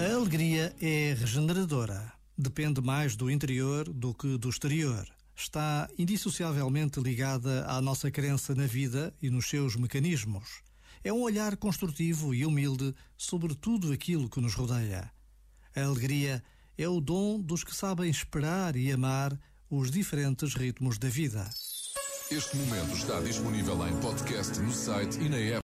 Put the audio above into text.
A alegria é regeneradora. Depende mais do interior do que do exterior. Está indissociavelmente ligada à nossa crença na vida e nos seus mecanismos. É um olhar construtivo e humilde sobre tudo aquilo que nos rodeia. A alegria é o dom dos que sabem esperar e amar os diferentes ritmos da vida. Este momento está disponível em podcast no site e na app.